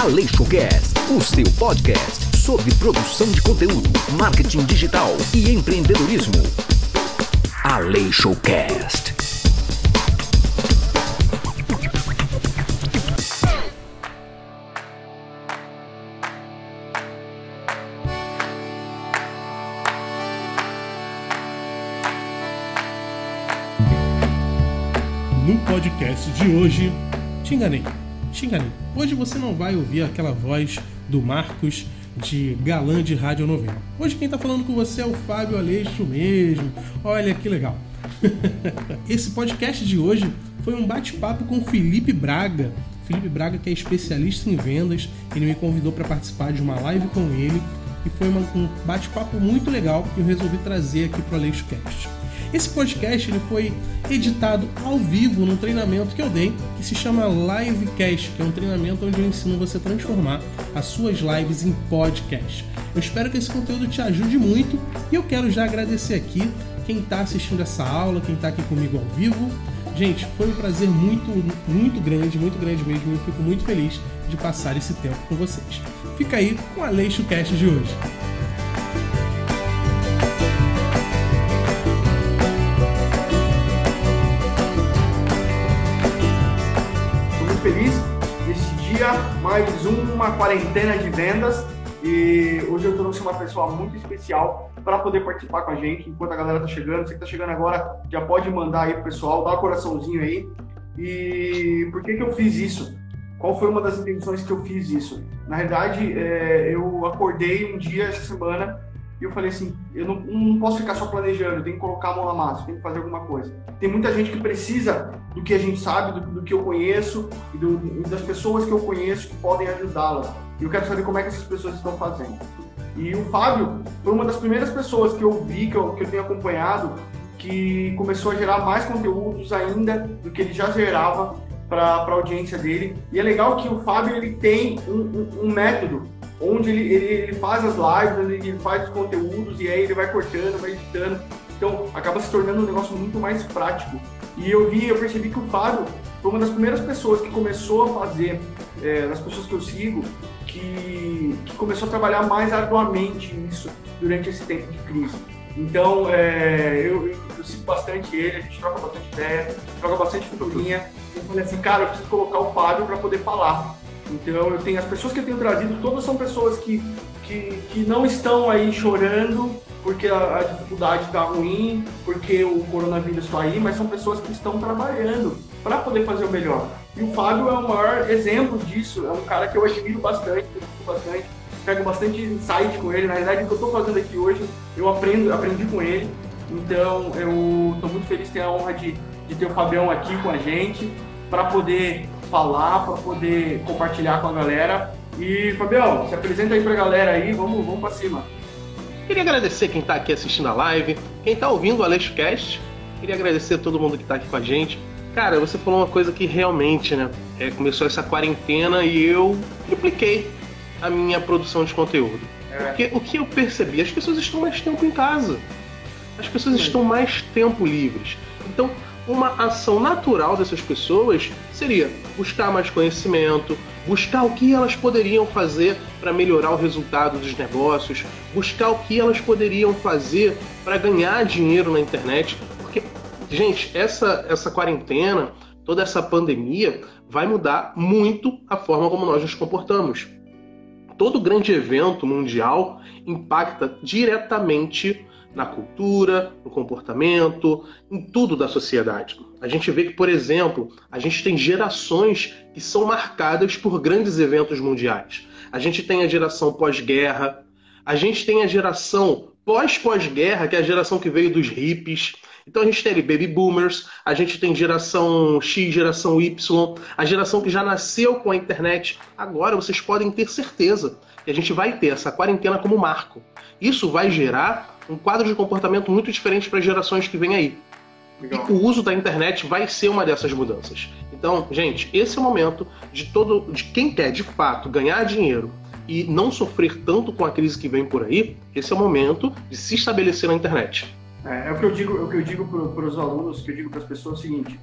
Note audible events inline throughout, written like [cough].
AleixoCast, o seu podcast sobre produção de conteúdo, marketing digital e empreendedorismo. AleixoCast. No podcast de hoje, te enganei, te enganei. Hoje você não vai ouvir aquela voz do Marcos de galã de radionovela. Hoje quem tá falando com você é o Fábio Aleixo mesmo. Olha que legal. [laughs] Esse podcast de hoje foi um bate-papo com Felipe Braga. Felipe Braga, que é especialista em vendas, ele me convidou para participar de uma live com ele e foi um bate-papo muito legal que eu resolvi trazer aqui para o Aleixo Cast. Esse podcast ele foi editado ao vivo num treinamento que eu dei, que se chama Livecast, que é um treinamento onde eu ensino você a transformar as suas lives em podcast. Eu espero que esse conteúdo te ajude muito e eu quero já agradecer aqui quem está assistindo essa aula, quem está aqui comigo ao vivo. Gente, foi um prazer muito, muito grande, muito grande mesmo. Eu fico muito feliz de passar esse tempo com vocês. Fica aí com a Leixo Cast de hoje. Feliz dia, mais uma quarentena de vendas. E hoje eu trouxe uma pessoa muito especial para poder participar com a gente enquanto a galera tá chegando. Você que tá chegando agora, já pode mandar aí pro pessoal, dá um coraçãozinho aí. E por que que eu fiz isso? Qual foi uma das intenções que eu fiz isso? Na verdade, é, eu acordei um dia essa semana e eu falei assim, eu não, não posso ficar só planejando, eu tenho que colocar a mão na massa, eu tenho que fazer alguma coisa. Tem muita gente que precisa do que a gente sabe, do, do que eu conheço e, do- das pessoas que eu conheço que podem ajudá-las. E eu quero saber como é que essas pessoas estão fazendo. E o Fábio foi uma das primeiras pessoas que eu vi, que eu, que eu tenho acompanhado, que começou a gerar mais conteúdos ainda do que ele já gerava para a audiência dele. E é legal que o Fábio ele tem um, um- um método onde ele, ele, ele faz as lives, ele, faz os conteúdos e aí ele vai cortando, vai editando. Então acaba se tornando um negócio muito mais prático. E eu vi, eu percebi que o Fábio foi uma das primeiras pessoas que começou a fazer, é, das pessoas que eu sigo, que, que começou a trabalhar mais arduamente nisso durante esse tempo de crise. Então, é, eu, eu, eu sigo bastante ele, a gente troca bastante ideia, troca bastante figurinha. Eu falei assim, cara, eu preciso colocar o Fábio para poder falar. Então, eu tenho as pessoas que eu tenho trazido, todas são pessoas que, que, que não estão aí chorando porque a, a dificuldade está ruim, porque o coronavírus está aí, mas são pessoas que estão trabalhando para poder fazer o melhor. E o Fábio é o maior exemplo disso, é um cara que eu admiro bastante, bastante, pego bastante insight com ele. Na verdade, o que eu estou fazendo aqui hoje, eu aprendo, aprendi com ele. Então, eu estou muito feliz de ter a honra de, de ter o Fabião aqui com a gente, para poder falar, para poder compartilhar com a galera. E, Fabião, se apresenta aí para a galera aí, vamos, vamos para cima. Queria agradecer quem está aqui assistindo a live, quem está ouvindo o AleixoCast. Queria agradecer a todo mundo que está aqui com a gente. Cara, você falou uma coisa que realmente, né? é, começou essa quarentena e eu tripliquei a minha produção de conteúdo. Porque o que eu percebi, as pessoas estão mais tempo em casa. As pessoas estão mais tempo livres. Então, uma ação natural dessas pessoas seria buscar mais conhecimento, buscar o que elas poderiam fazer para melhorar o resultado dos negócios, buscar o que elas poderiam fazer para ganhar dinheiro na internet, porque gente, essa essa quarentena, toda essa pandemia vai mudar muito a forma como nós nos comportamos. Todo grande evento mundial impacta diretamente na cultura, no comportamento, em tudo da sociedade. A gente vê que, por exemplo, a gente tem gerações que são marcadas por grandes eventos mundiais. A gente tem a geração pós-guerra, a gente tem a geração pós-pós-guerra, que é a geração que veio dos hippies. Então a gente tem baby boomers, a gente tem geração X, geração Y, a geração que já nasceu com a internet. Agora vocês podem ter certeza que a gente vai ter essa quarentena como marco. Isso vai gerar um quadro de comportamento muito diferente para as gerações que vêm aí. Legal. O uso da internet vai ser uma dessas mudanças. Então, gente, esse é o momento de todo, de quem quer de fato ganhar dinheiro e não sofrer tanto com a crise que vem por aí. Esse é o momento de se estabelecer na internet. É, é, o que eu digo, é o que eu digo para os alunos, que eu digo para as pessoas é o seguinte: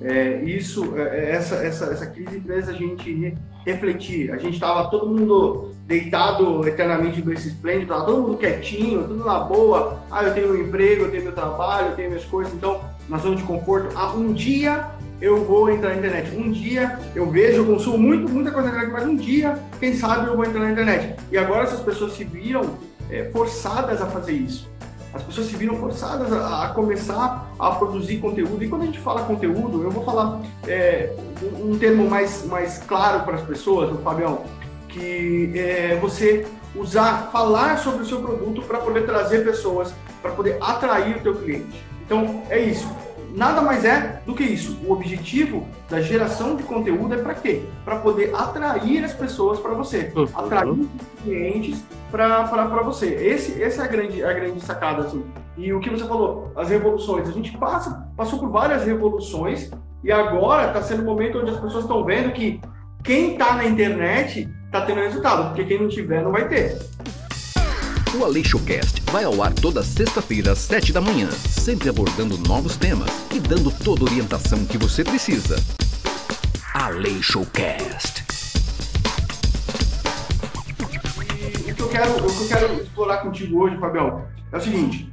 é, isso, é, é, essa, essa, essa crise fez a gente refletir. A gente estava todo mundo deitado eternamente esse esplêndido, estava todo mundo quietinho, tudo na boa. Ah, eu tenho meu emprego, eu tenho meu trabalho, eu tenho minhas coisas, então na zona de conforto. Ah, um dia eu vou entrar na internet. Um dia eu vejo, eu consumo muito, muita coisa na internet, mas um dia, quem sabe, eu vou entrar na internet. E agora essas pessoas se viram é, forçadas a fazer isso. As pessoas se viram forçadas a, a, começar a produzir conteúdo. E quando a gente fala conteúdo, eu vou falar é, um, um termo mais, mais claro para as pessoas, Fabião, que é você usar, falar sobre o seu produto para poder trazer pessoas, para poder atrair o teu cliente. Então, é isso nada mais é do que isso. O objetivo da geração de conteúdo é para quê? Para poder atrair as pessoas para você, uhum. atrair os clientes para você. Esse, essa é a grande, a grande sacada. Assim. E o que você falou, as revoluções. A gente passa, passou por várias revoluções e agora está sendo o momento onde as pessoas estão vendo que quem está na internet está tendo resultado, porque quem não tiver não vai ter. O AleixoCast vai ao ar toda sexta-feira às sete da manhã, sempre abordando novos temas e dando toda a orientação que você precisa. AleixoCast. E o que, eu quero, o que eu quero explorar contigo hoje, Fabião, é o seguinte.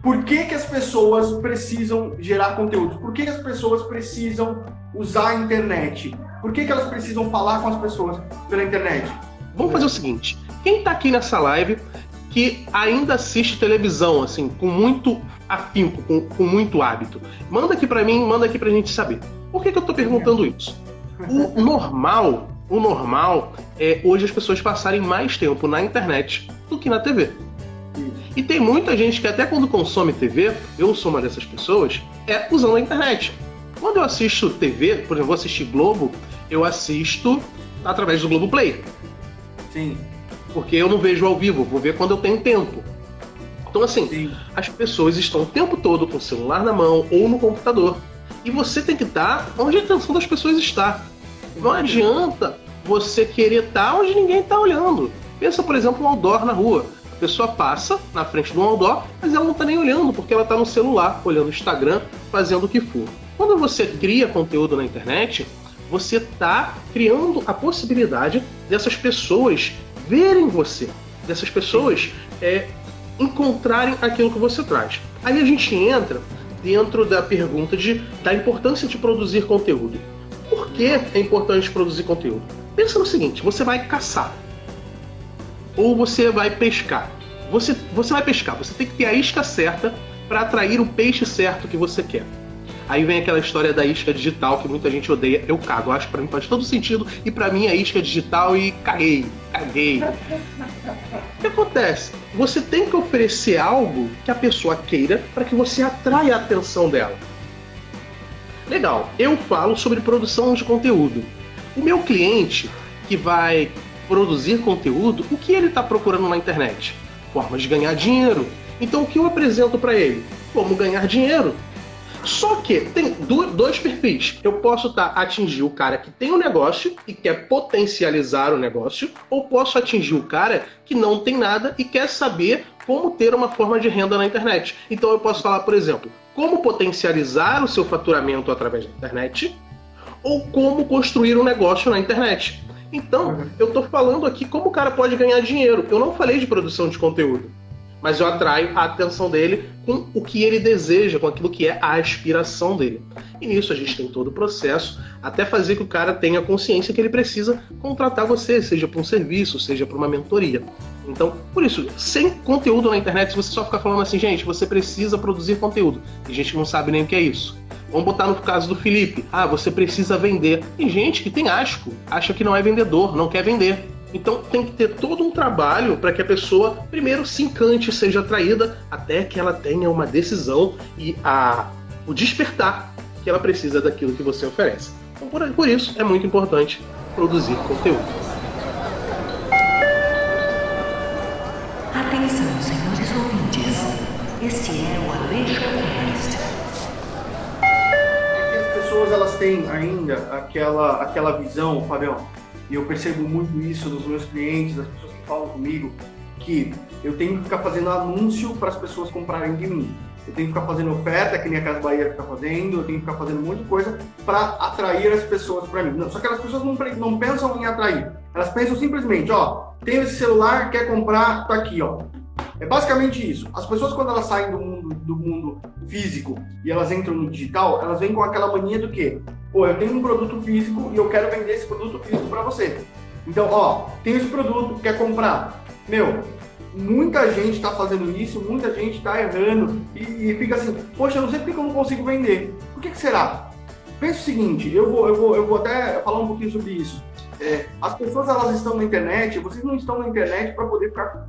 Por que, que as pessoas precisam gerar conteúdo? Por que, que as pessoas precisam usar a internet? Por que, que elas precisam falar com as pessoas pela internet? Vamos fazer o seguinte: quem está aqui nessa live que ainda assiste televisão, assim, com muito afinco, com, com muito hábito. Manda aqui para mim, manda aqui pra gente saber. Por que, que eu tô perguntando isso? O [laughs] normal, o normal é hoje as pessoas passarem mais tempo na internet do que na TV. E tem muita gente que até quando consome TV, eu sou uma dessas pessoas, é usando a internet. Quando eu assisto TV, por exemplo, vou assistir Globo, eu assisto através do Globo Play. Sim porque eu não vejo ao vivo, vou ver quando eu tenho tempo. Então, assim, Sim. as pessoas estão o tempo todo com o celular na mão ou no computador. E você tem que estar onde a atenção das pessoas está. Não adianta você querer estar onde ninguém está olhando. Pensa, por exemplo, um outdoor na rua. A pessoa passa na frente de um outdoor, mas ela não está nem olhando, porque ela está no celular, olhando o Instagram, fazendo o que for. Quando você cria conteúdo na internet, você está criando a possibilidade dessas pessoas verem você, dessas pessoas é, encontrarem aquilo que você traz. Aí a gente entra dentro da pergunta de, da importância de produzir conteúdo. Por que é importante produzir conteúdo? Pensa no seguinte: você vai caçar ou você vai pescar. Você, você vai pescar, você tem que ter a isca certa para atrair o peixe certo que você quer. Aí vem aquela história da isca digital que muita gente odeia. Eu cago, acho que pra mim faz todo sentido. E para mim é isca digital e caguei, caguei. O que acontece? Você tem que oferecer algo que a pessoa queira para que você atraia a atenção dela. Legal, eu falo sobre produção de conteúdo. O meu cliente que vai produzir conteúdo, o que ele está procurando na internet? Formas de ganhar dinheiro. Então o que eu apresento para ele? Como ganhar dinheiro. Só que tem dois perfis. Eu posso tá, atingir o cara que tem um negócio e quer potencializar o negócio, ou posso atingir o cara que não tem nada e quer saber como ter uma forma de renda na internet. Então eu posso falar, por exemplo, como potencializar o seu faturamento através da internet, ou como construir um negócio na internet. Então, uhum. eu estou falando aqui como o cara pode ganhar dinheiro. Eu não falei de produção de conteúdo mas eu atraio a atenção dele com o que ele deseja, com aquilo que é a aspiração dele. E nisso a gente tem todo o processo, até fazer que o cara tenha consciência que ele precisa contratar você, seja para um serviço, seja para uma mentoria. Então, por isso, sem conteúdo na internet, se você só ficar falando assim, gente, você precisa produzir conteúdo. Tem gente que não sabe nem o que é isso. Vamos botar no caso do Felipe. Ah, você precisa vender. Tem gente que tem asco, acha que não é vendedor, não quer vender. Então tem que ter todo um trabalho para que a pessoa primeiro se encante, seja atraída, até que ela tenha uma decisão e a, o despertar que ela precisa daquilo que você oferece. Então, por, por isso é muito importante produzir conteúdo. Atenção, senhores ouvintes. Este é o Aleixo Cast. As pessoas elas têm ainda aquela, aquela visão, Fabião, e eu percebo muito isso dos meus clientes, das pessoas que falam comigo, que eu tenho que ficar fazendo anúncio para as pessoas comprarem de mim. eu tenho que ficar fazendo oferta, que nem a Casa Bahia fica fazendo, eu tenho que ficar fazendo um monte de coisa para atrair as pessoas para mim. Não, só que as pessoas não, não pensam em atrair, elas pensam simplesmente, ó, tenho esse celular, quer comprar, tá aqui, ó. É basicamente isso. As pessoas, quando elas saem do mundo, do mundo físico e elas entram no digital, elas vêm com aquela mania do quê? Pô, eu tenho um produto físico e eu quero vender esse produto físico para você. Então, ó, tem esse produto, quer comprar? Meu, muita gente está fazendo isso, muita gente está errando e, e, fica assim, poxa, eu não sei porque eu não consigo vender. Por que, que será? Pensa o seguinte, eu vou, eu, vou, eu vou até falar um pouquinho sobre isso. É, as pessoas elas estão na internet, vocês não estão na internet para poder ficar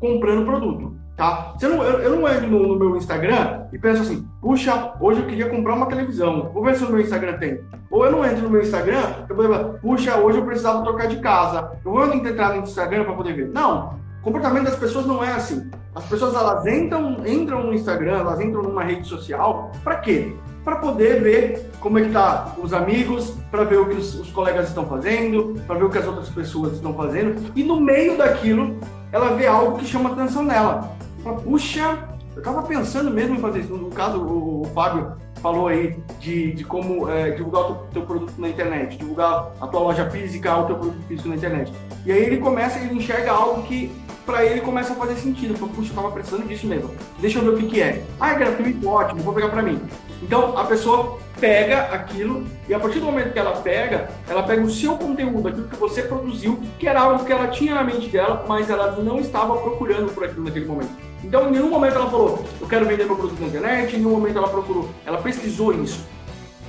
comprando produto, tá? Você não, eu, eu não entro no, no, meu Instagram e penso assim, puxa, hoje eu queria comprar uma televisão, vou ver se no meu Instagram tem. Ou eu não entro no meu Instagram, eu vou puxa, hoje eu precisava trocar de casa, eu vou entrar no Instagram para poder ver. Não, o comportamento das pessoas não é assim. As pessoas elas entram, entram no Instagram, elas entram numa rede social, para quê? Para poder ver como é que tá os amigos, para ver o que os, os colegas estão fazendo, para ver o que as outras pessoas estão fazendo, e no meio daquilo ela vê algo que chama atenção nela. Fala, puxa, eu estava pensando mesmo em fazer isso. No caso, o, Fábio falou aí de, de como é, divulgar o teu, teu, produto na internet, divulgar a tua loja física, o teu produto físico na internet. E aí ele começa, ele enxerga algo que para ele começa a fazer sentido. Fala, puxa, eu tava precisando disso mesmo. Deixa eu ver o que, que é. Ah, é gratuito, ótimo, vou pegar para mim. Então a pessoa pega aquilo e a partir do momento que ela pega, ela pega o seu conteúdo, aquilo que você produziu, que era algo que ela tinha na mente dela, mas ela não estava procurando por aquilo naquele momento. Então, em nenhum momento ela falou, eu quero vender meu produto na internet, em nenhum momento ela procurou, ela pesquisou isso.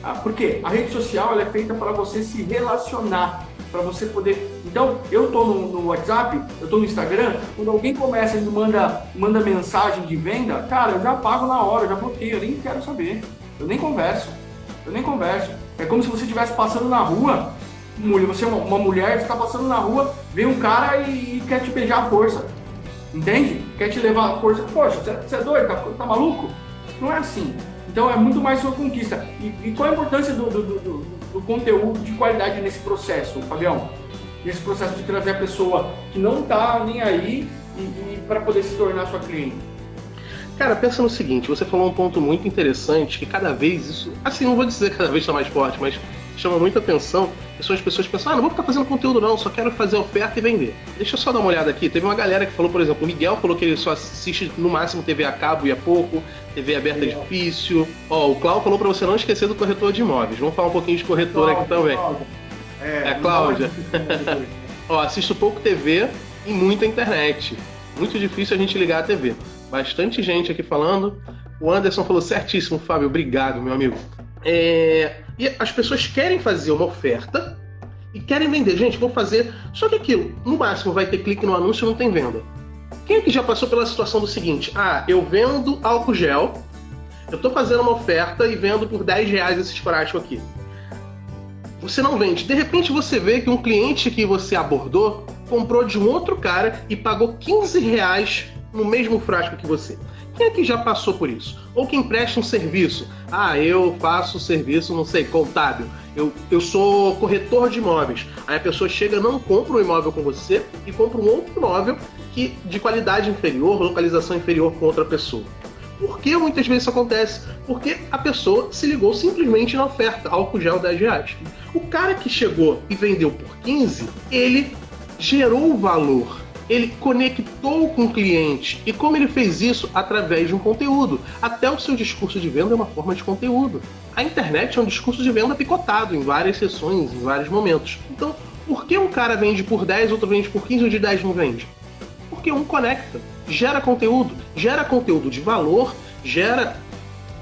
Ah, por quê? A rede social é feita para você se relacionar, para você poder. Então, eu estou no, no, WhatsApp, eu estou no Instagram, quando alguém começa e me manda, manda mensagem de venda, cara, eu já pago na hora, eu já bloqueio, eu nem quero saber, eu nem converso. Eu nem converso. É como se você estivesse passando na rua, você é uma, uma mulher, está passando na rua, vem um cara e, e, quer te beijar à força. Entende? Quer te levar à força. Poxa, você, é doido? Tá, tá, maluco? Não é assim. Então é muito mais sua conquista. E, e qual a importância do, do, do, do, conteúdo de qualidade nesse processo, Fabião? Nesse processo de trazer a pessoa que não está nem aí e, e para poder se tornar sua cliente? Cara, pensa no seguinte, você falou um ponto muito interessante, que cada vez isso, assim, não vou dizer [laughs] cada vez está mais forte, mas chama muita atenção, são as pessoas que pensam, ah, não vou ficar fazendo conteúdo não, só quero fazer oferta e vender. Deixa eu só dar uma olhada aqui, teve uma galera que falou, por exemplo, o Miguel falou que ele só assiste no máximo TV a cabo e a pouco, TV aberta é difícil. Ó, o Cláudio falou para você não esquecer do corretor de imóveis, vamos falar um pouquinho de corretor aqui também. É, é Cláudia. [laughs] Ó, assisto pouco TV e muita internet. Muito difícil a gente ligar a TV bastante gente aqui falando. O Anderson falou certíssimo, Fábio, obrigado, meu amigo. É... E as pessoas querem fazer uma oferta e querem vender. Gente, vou fazer. Só que aquilo, no máximo, vai ter clique no anúncio não tem venda. Quem é que já passou pela situação do seguinte? Ah, eu vendo álcool gel, eu estou fazendo uma oferta e vendo por 10 reais esse frasco aqui. Você não vende. De repente você vê que um cliente que você abordou comprou de um outro cara e pagou 15 reais no mesmo frasco que você. Quem é que já passou por isso? Ou quem presta um serviço? Ah, eu faço serviço, não sei, contábil. Eu, eu sou corretor de imóveis. Aí a pessoa chega, não compra um imóvel com você e compra um outro imóvel que de qualidade inferior, localização inferior com outra pessoa. Por que muitas vezes isso acontece? Porque a pessoa se ligou simplesmente na oferta, álcool gel 10 reais. O cara que chegou e vendeu por 15, ele gerou valor ele conectou com o cliente. E como ele fez isso? Através de um conteúdo. Até o seu discurso de venda é uma forma de conteúdo. A internet é um discurso de venda picotado em várias sessões, em vários momentos. Então, por que um cara vende por 10, outro vende por 15 e de 10 não vende? Porque um conecta, gera conteúdo, gera conteúdo de valor, gera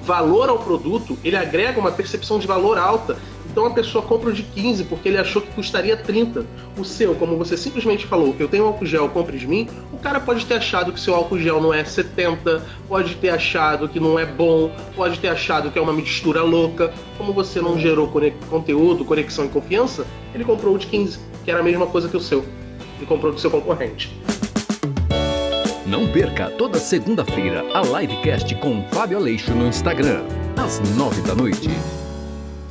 valor ao produto, ele agrega uma percepção de valor alta então a pessoa compra o de 15 porque ele achou que custaria 30. O seu, como você simplesmente falou, eu tenho álcool gel, compre de mim, o cara pode ter achado que seu álcool gel não é 70, pode ter achado que não é bom, pode ter achado que é uma mistura louca. Como você não gerou conteúdo, conexão e confiança, ele comprou o de 15, que era a mesma coisa que o seu. E comprou do seu concorrente. Não perca toda segunda-feira a livecast com Fábio Aleixo no Instagram, às nove da noite.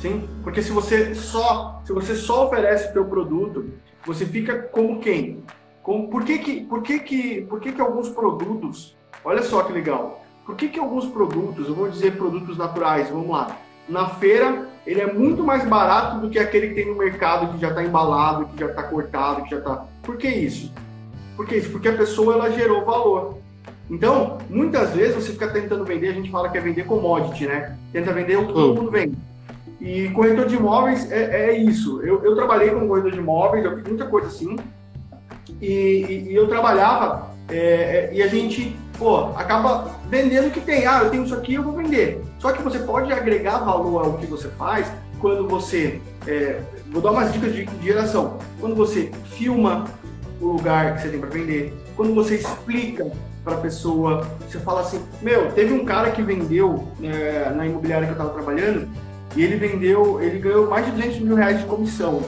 Sim, porque se você só, se você só oferece o teu produto, você fica como quem? Com, por que que, por que que, por que que alguns produtos, olha só que legal, Por que, que alguns produtos, eu vou dizer produtos naturais, vamos lá, na feira ele é muito mais barato do que aquele que tem no mercado que já está embalado, que já está cortado, que já está. Por que isso? Por que isso? Porque a pessoa ela gerou valor. Então, muitas vezes você fica tentando vender, a gente fala que é vender commodity, né? Tenta vender o que todo hum. mundo vende. E corretor de imóveis é, é isso. Eu, eu, trabalhei como corretor de imóveis, eu fiz muita coisa assim. E, e, e eu trabalhava é, é, e a gente, pô, acaba vendendo o que tem. Ah, eu tenho isso aqui, eu vou vender. Só que você pode agregar valor ao que você faz quando você. É, vou dar umas dicas de, de geração. Quando você filma o lugar que você tem para vender, quando você explica para a pessoa, você fala assim: Meu, teve um cara que vendeu é, na imobiliária que eu estava trabalhando e ele vendeu, ele ganhou mais de 200 mil reais de comissão.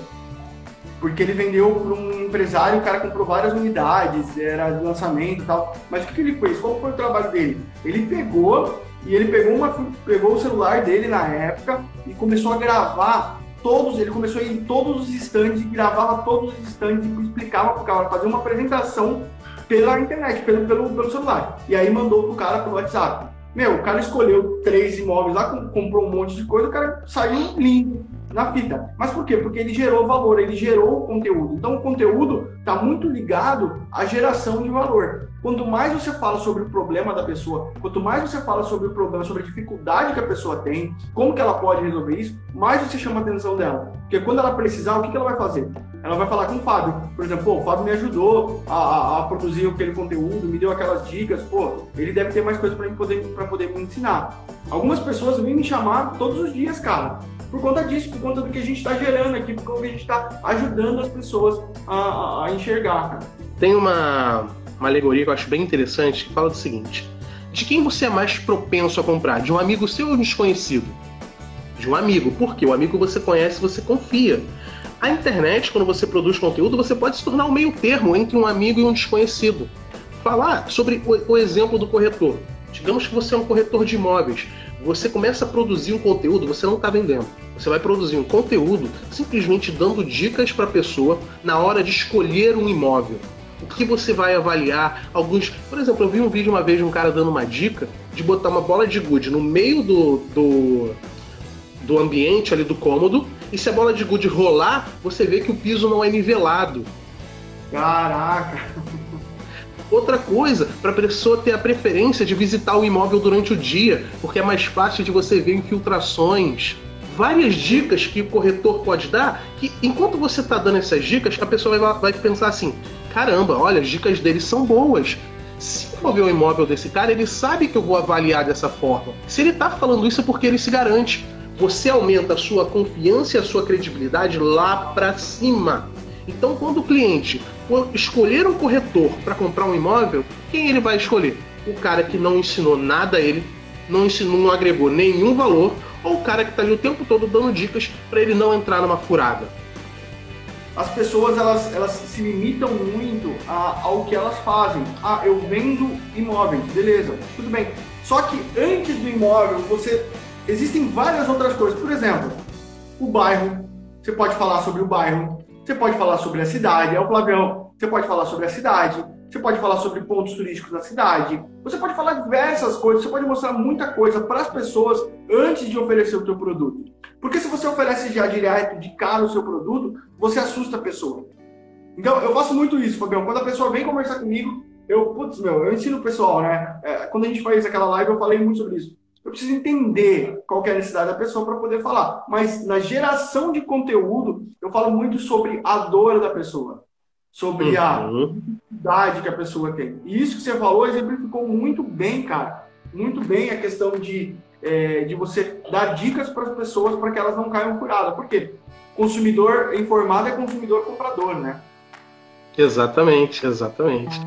Porque ele vendeu para um empresário, o cara comprou várias unidades, era de lançamento e tal. Mas o que, que ele fez? Qual foi o trabalho dele? Ele pegou e ele pegou, uma, pegou o celular dele na época e começou a gravar todos, ele começou a ir em todos os estandes e gravava todos os estandes e explicava para o cara, fazer uma apresentação pela internet, pelo, pelo, pelo celular. E aí mandou pro cara pelo WhatsApp. Meu, o cara escolheu três imóveis lá, comprou um monte de coisa, o cara saiu lindo na fita. Mas por quê? Porque ele gerou valor, ele gerou conteúdo. Então o conteúdo está muito ligado à geração de valor. Quanto mais você fala sobre o problema da pessoa, quanto mais você fala sobre o problema, sobre a dificuldade que a pessoa tem, como que ela pode resolver isso, mais você chama a atenção dela. Porque quando ela precisar, o que, que ela vai fazer? Ela vai falar com o Fábio. Por exemplo, pô, o Fábio me ajudou a, a, a produzir aquele conteúdo, me deu aquelas dicas, pô, ele deve ter mais coisas para poder, poder me ensinar. Algumas pessoas vêm me chamar todos os dias, cara por conta disso, por conta do que a gente está gerando aqui, por conta do que a gente está ajudando as pessoas a, a, enxergar, cara. Tem uma, uma alegoria que eu acho bem interessante que fala do seguinte: de quem você é mais propenso a comprar? De um amigo seu ou um desconhecido? De um amigo, porque o amigo você conhece, você confia. A internet, quando você produz conteúdo, você pode se tornar um meio termo entre um amigo e um desconhecido. Falar sobre o, o exemplo do corretor. Digamos que você é um corretor de imóveis. Você começa a produzir um conteúdo, você não está vendendo. Você vai produzir um conteúdo simplesmente dando dicas para a pessoa na hora de escolher um imóvel. O que você vai avaliar? Alguns. Por exemplo, eu vi um vídeo uma vez de um cara dando uma dica de botar uma bola de gude no meio do, do, do ambiente ali do cômodo. E se a bola de gude rolar, você vê que o piso não é nivelado. Caraca! Outra coisa, para a pessoa ter a preferência de visitar o imóvel durante o dia, porque é mais fácil de você ver infiltrações. Várias dicas que o corretor pode dar, que enquanto você está dando essas dicas, a pessoa vai, vai pensar assim: caramba, olha, as dicas dele são boas. Se eu ver o imóvel desse cara, ele sabe que eu vou avaliar dessa forma. Se ele está falando isso é porque ele se garante. Você aumenta a sua confiança e a sua credibilidade lá para cima. Então, quando o cliente escolher um corretor para comprar um imóvel, quem ele vai escolher? O cara que não ensinou nada a ele, não ensinou, não agregou nenhum valor, ou o cara que está ali o tempo todo dando dicas para ele não entrar numa furada? As pessoas elas, elas se limitam muito a, ao que elas fazem. Ah, eu vendo imóveis, beleza, tudo bem. Só que antes do imóvel, você existem várias outras coisas. Por exemplo, o bairro. Você pode falar sobre o bairro, você pode falar sobre a cidade, é o Flavião. Você pode falar sobre a cidade. Você pode falar sobre pontos turísticos da cidade. Você pode falar diversas coisas. Você pode mostrar muita coisa para as pessoas antes de oferecer o teu produto. Porque se você oferece já direto, de cara o seu produto, você assusta a pessoa. Então, eu faço muito isso, Fabião. Quando a pessoa vem conversar comigo, eu, putz, meu, eu ensino o pessoal, né? É, quando a gente faz aquela live, eu falei muito sobre isso. Eu preciso entender qual é a necessidade da pessoa para poder falar. Mas na geração de conteúdo, eu falo muito sobre a dor da pessoa, sobre a idade que a pessoa tem. E isso que você falou exemplificou muito bem, cara. Muito bem a questão de, é, de você dar dicas para as pessoas para que elas não caiam furadas. Por quê? Consumidor informado é consumidor comprador, né? Exatamente, exatamente.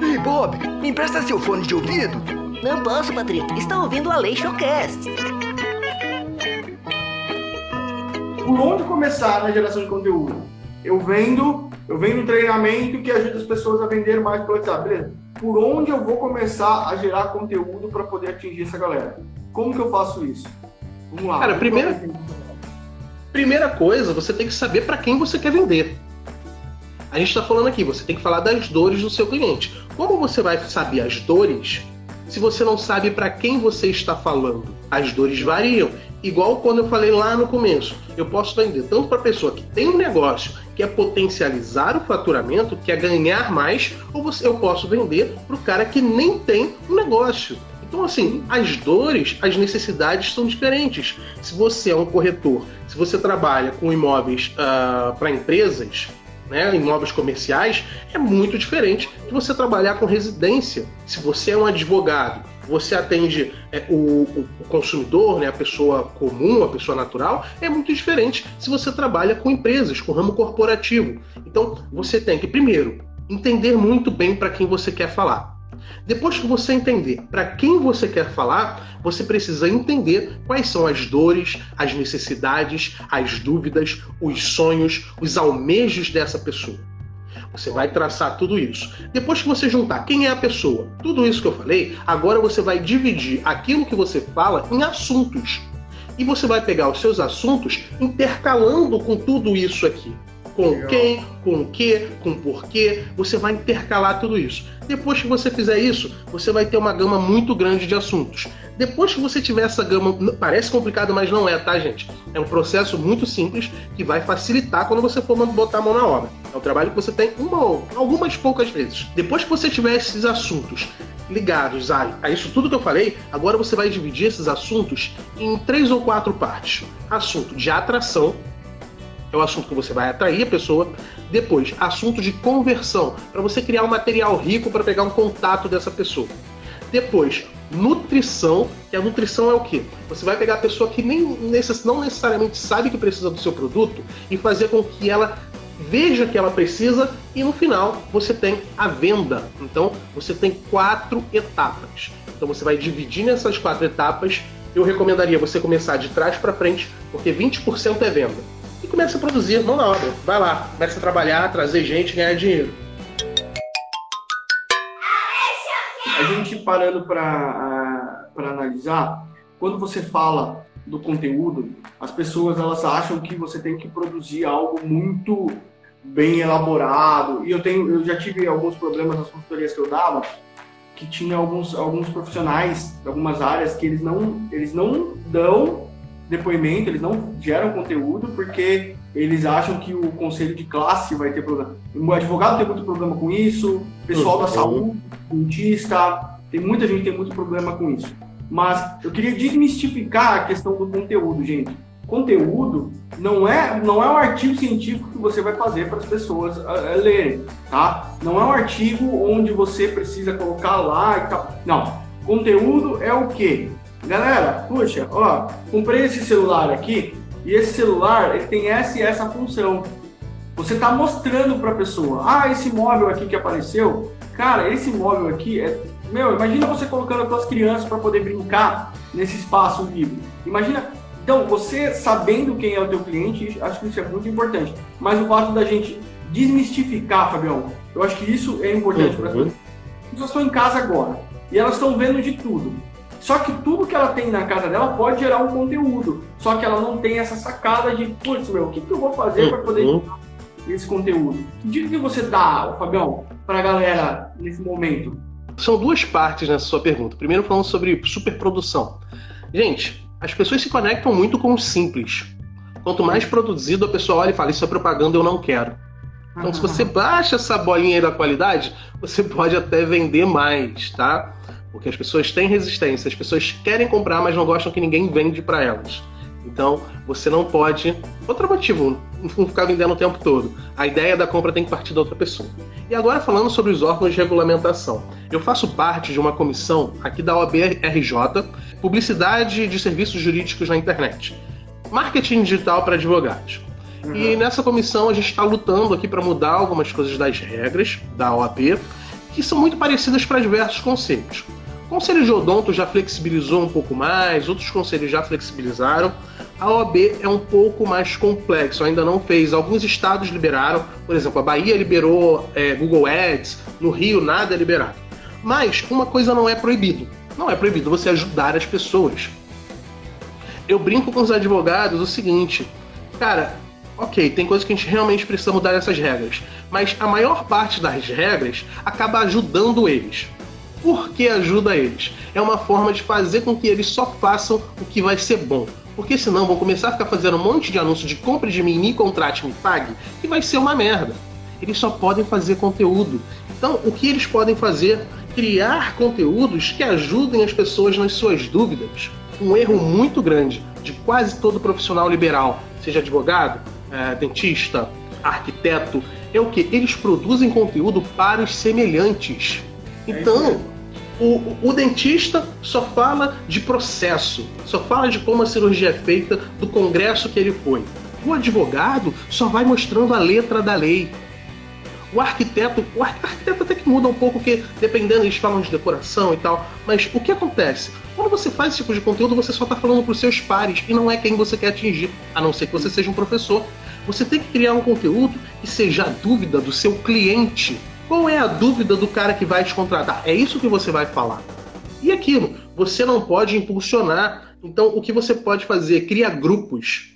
Ei, Bob, me empresta seu fone de ouvido? Não posso, Patrick. Está ouvindo a Lei Showcast. Por onde começar na geração de conteúdo? Eu vendo, eu vendo um treinamento que ajuda as pessoas a vender mais pelo WhatsApp, beleza? Por onde eu vou começar a gerar conteúdo para poder atingir essa galera? Como que eu faço isso? Vamos lá. Cara, primeira, primeira coisa, você tem que saber para quem você quer vender. A gente está falando aqui, você tem que falar das dores do seu cliente. Como você vai saber as dores se você não sabe para quem você está falando? As dores variam. Igual quando eu falei lá no começo, eu posso vender tanto para a pessoa que tem um negócio, que é potencializar o faturamento, que é ganhar mais, ou eu posso vender para o cara que nem tem um negócio. Então, assim, as dores, as necessidades são diferentes. Se você é um corretor, se você trabalha com imóveis uh, para empresas, né, imóveis comerciais, é muito diferente de você trabalhar com residência. Se você é um advogado, você atende é, o, o, consumidor, né, a pessoa comum, a pessoa natural, é muito diferente se você trabalha com empresas, com ramo corporativo. Então, você tem que, primeiro, entender muito bem para quem você quer falar. Depois que você entender para quem você quer falar, você precisa entender quais são as dores, as necessidades, as dúvidas, os sonhos, os almejos dessa pessoa. Você vai traçar tudo isso. Depois que você juntar quem é a pessoa, tudo isso que eu falei, agora você vai dividir aquilo que você fala em assuntos. E você vai pegar os seus assuntos intercalando com tudo isso aqui com Legal. quem, com o que, com o porquê. Você vai intercalar tudo isso. Depois que você fizer isso, você vai ter uma gama muito grande de assuntos. Depois que você tiver essa gama, parece complicado, mas não é, tá, gente? É um processo muito simples que vai facilitar quando você for botar a mão na obra. É um trabalho que você tem uma, algumas poucas vezes. Depois que você tiver esses assuntos ligados a, a isso tudo que eu falei, agora você vai dividir esses assuntos em três ou quatro partes. Assunto de atração, é o assunto que você vai atrair a pessoa. Depois, assunto de conversão, para você criar um material rico para pegar um contato dessa pessoa. Depois, nutrição, que a nutrição é o quê? Você vai pegar a pessoa que nem necess, não necessariamente sabe que precisa do seu produto e fazer com que ela veja que ela precisa e no final você tem a venda. Então você tem quatro etapas. Então você vai dividir nessas quatro etapas. Eu recomendaria você começar de trás para frente, porque 20% é venda e começa a produzir, mão na obra. Vai lá, começa a trabalhar, trazer gente, ganhar dinheiro. A gente parando para analisar, quando você fala do conteúdo, as pessoas elas acham que você tem que produzir algo muito bem elaborado. E eu tenho, eu já tive alguns problemas nas consultorias que eu dava, que tinha alguns, alguns profissionais algumas áreas que eles não, eles não dão depoimento, eles não geram conteúdo porque eles acham que o conselho de classe vai ter problema. O advogado tem muito problema com isso, o pessoal da saúde, dentista, tem muita gente que tem muito problema com isso. Mas eu queria desmistificar a questão do conteúdo, gente. Conteúdo não é, não é um artigo científico que você vai fazer para as pessoas uh, lerem, tá? Não é um artigo onde você precisa colocar lá e tal. Não. Conteúdo é o quê? Galera, puxa, ó, comprei esse celular aqui e esse celular ele tem essa e essa função. Você está mostrando para a pessoa, ah, esse móvel aqui que apareceu, cara, esse móvel aqui é, meu, imagina você colocando as suas crianças para poder brincar nesse espaço livre. Imagina, então você sabendo quem é o teu cliente, acho que isso é muito importante. Mas o fato da gente desmistificar, Fabião, eu acho que isso é importante uhum. para as pessoas. As pessoas estão em casa agora e elas estão vendo de tudo. Só que tudo que ela tem na casa dela pode gerar um conteúdo. Só que ela não tem essa sacada de, putz, meu, o que, que eu vou fazer para poder uhum. esse conteúdo? Que dica que você dá, Fabião, para a galera nesse momento? São duas partes nessa sua pergunta. Primeiro, falando sobre superprodução. Gente, as pessoas se conectam muito com o simples. Quanto mais produzido, a pessoa olha e fala: Isso é propaganda, eu não quero. Então, se você baixa essa bolinha aí da qualidade, você pode até vender mais, tá? Porque as pessoas têm resistência, as pessoas querem comprar, mas não gostam que ninguém vende para elas. Então, você não pode. Outro motivo, não ficar vendendo o tempo todo. A ideia da compra tem que partir da outra pessoa. E agora, falando sobre os órgãos de regulamentação. Eu faço parte de uma comissão aqui da OAB-RJ, Publicidade de Serviços Jurídicos na Internet. Marketing digital para advogados. Uhum. E nessa comissão a gente está lutando aqui para mudar algumas coisas das regras da OAB, que são muito parecidas para diversos conselhos. Conselho de Odonto já flexibilizou um pouco mais, outros conselhos já flexibilizaram. A OAB é um pouco mais complexo, ainda não fez. Alguns estados liberaram, por exemplo, a Bahia liberou é, Google Ads, no Rio nada é liberado. Mas uma coisa não é proibido. Não é proibido você ajudar as pessoas. Eu brinco com os advogados o seguinte, cara, ok, tem coisas que a gente realmente precisa mudar essas regras, mas a maior parte das regras acaba ajudando eles. Por que ajuda eles? É uma forma de fazer com que eles só façam o que vai ser bom. Porque senão vão começar a ficar fazendo um monte de anúncio de compra de mim, me contrate, me pague, e vai ser uma merda. Eles só podem fazer conteúdo. Então, o que eles podem fazer? Criar conteúdos que ajudem as pessoas nas suas dúvidas. Um erro muito grande de quase todo profissional liberal, seja advogado, é, dentista, arquiteto, é o que? Eles produzem conteúdo para os semelhantes. É então, o, o, dentista só fala de processo, só fala de como a cirurgia é feita, do congresso que ele foi. O advogado só vai mostrando a letra da lei. O arquiteto, o arquiteto até que muda um pouco, porque dependendo, eles falam de decoração e tal. Mas o que acontece? Quando você faz esse tipo de conteúdo, você só está falando para os seus pares e não é quem você quer atingir, a não ser que você seja um professor. Você tem que criar um conteúdo que seja a dúvida do seu cliente. Qual é a dúvida do cara que vai te contratar? É isso que você vai falar. E aquilo, você não pode impulsionar. Então, o que você pode fazer? Cria grupos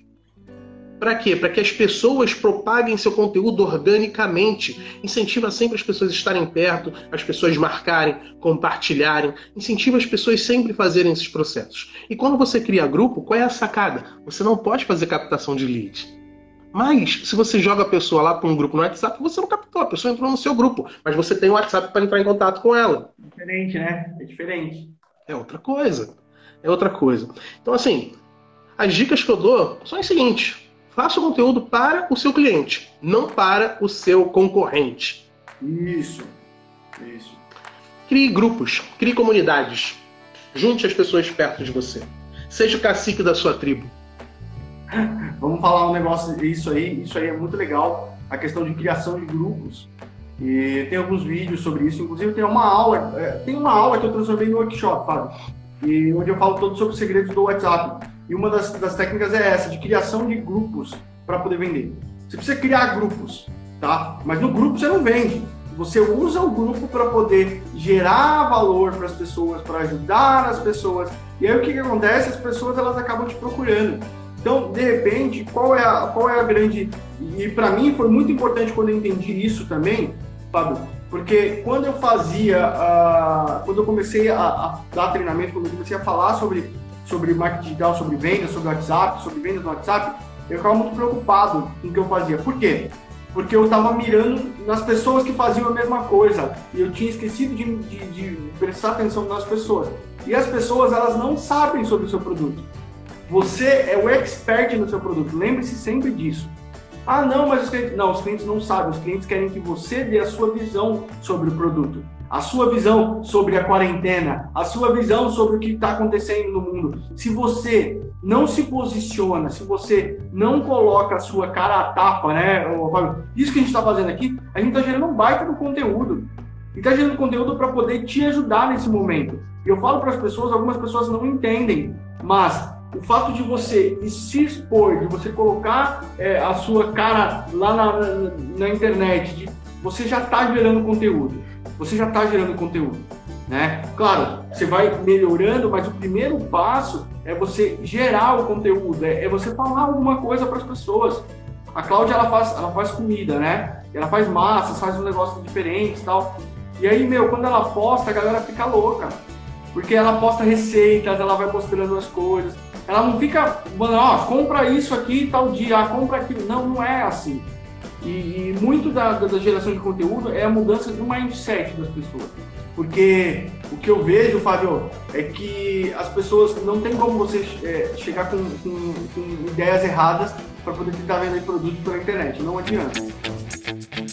para quê? Para que as pessoas propaguem seu conteúdo organicamente. Incentiva sempre as pessoas estarem perto, as pessoas marcarem, compartilharem. Incentiva as pessoas sempre fazerem esses processos. E quando você cria grupo, qual é a sacada? Você não pode fazer captação de lead. Mas, se você joga a pessoa lá para um grupo no WhatsApp, você não captou, a pessoa entrou no seu grupo, mas você tem o WhatsApp para entrar em contato com ela. Diferente, né? É diferente. É outra coisa. É outra coisa. Então, assim, as dicas que eu dou são as seguintes Faça o conteúdo para o seu cliente, não para o seu concorrente. Isso. Isso. Crie grupos, crie comunidades. Junte as pessoas perto de você. Seja o cacique da sua tribo. [laughs] Vamos falar um negócio isso aí. Isso aí é muito legal. A questão de criação de grupos. E tem alguns vídeos sobre isso. Inclusive tem uma aula, é, tem uma aula que eu transformei no workshop, Fábio. E onde eu falo todo sobre os segredos do WhatsApp. E uma das, das técnicas é essa, de criação de grupos para poder vender. Você precisa criar grupos, tá? Mas no grupo você não vende. Você usa o grupo para poder gerar valor para as pessoas, para ajudar as pessoas. E aí o que, que acontece? As pessoas elas acabam te procurando. Então, de repente, qual é a, qual é a grande. E para mim foi muito importante quando eu entendi isso também, Fábio, porque quando eu fazia, uh, quando eu comecei a, a, dar treinamento, quando eu comecei a falar sobre sobre marketing digital, sobre vendas, sobre WhatsApp, sobre vendas no WhatsApp, eu ficava muito preocupado com o que eu fazia. Por quê? Porque eu estava mirando nas pessoas que faziam a mesma coisa e eu tinha esquecido de, de, de prestar atenção nas pessoas. E as pessoas, elas não sabem sobre o seu produto. Você é o expert no seu produto. Lembre-se sempre disso. Ah, não, mas os clientes. Não, os clientes não sabem. Os clientes querem que você dê a sua visão sobre o produto a sua visão sobre a quarentena, a sua visão sobre o que está acontecendo no mundo. Se você não se posiciona, se você não coloca a sua cara a tapa, né, isso que a gente está fazendo aqui, a gente está gerando um baita do conteúdo. E está gerando conteúdo para poder te ajudar nesse momento. Eu falo para as pessoas, algumas pessoas não entendem, mas o fato de você se expor, de você colocar é, a sua cara lá na, na, na internet, de, você já está gerando conteúdo você já está gerando conteúdo. Né? Claro, você vai melhorando, mas o primeiro passo é você gerar o conteúdo, é, é você falar alguma coisa para as pessoas. A Cláudia ela faz, ela faz comida, né? Ela faz massas, faz um negócio diferente tal. E aí, meu, quando ela posta, a galera fica louca. Porque ela posta receitas, ela vai mostrando as coisas. Ela não fica, ó, compra isso aqui tal dia, ah, compra aquilo. Não, não é assim. E, e muito da, da, geração de conteúdo é a mudança do mindset das pessoas. Porque o que eu vejo, Fábio, é que as pessoas não tem como você é, chegar com, com, com, ideias erradas para poder tentar vender produto pela internet. Não adianta.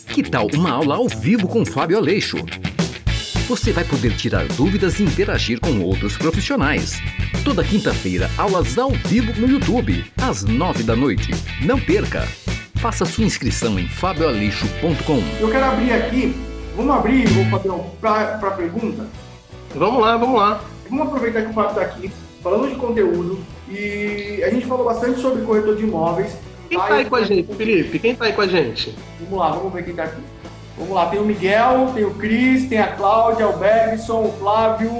Que tal uma aula ao vivo com Fábio Aleixo? Você vai poder tirar dúvidas e interagir com outros profissionais. Toda quinta-feira, aulas ao vivo no YouTube, às nove da noite. Não perca! Faça sua inscrição em fabioalixo.com. Eu quero abrir aqui, vamos abrir, vou Fabião, para pergunta? Vamos lá, vamos lá. Vamos aproveitar que o Fábio está aqui, falando de conteúdo, e a gente falou bastante sobre corretor de imóveis. Quem está aí com a gente, Felipe? Quem está aí com a gente? Vamos lá, vamos ver quem está aqui. Vamos lá, tem o Miguel, tem o Cris, tem a Cláudia, o Bergson, o Flávio,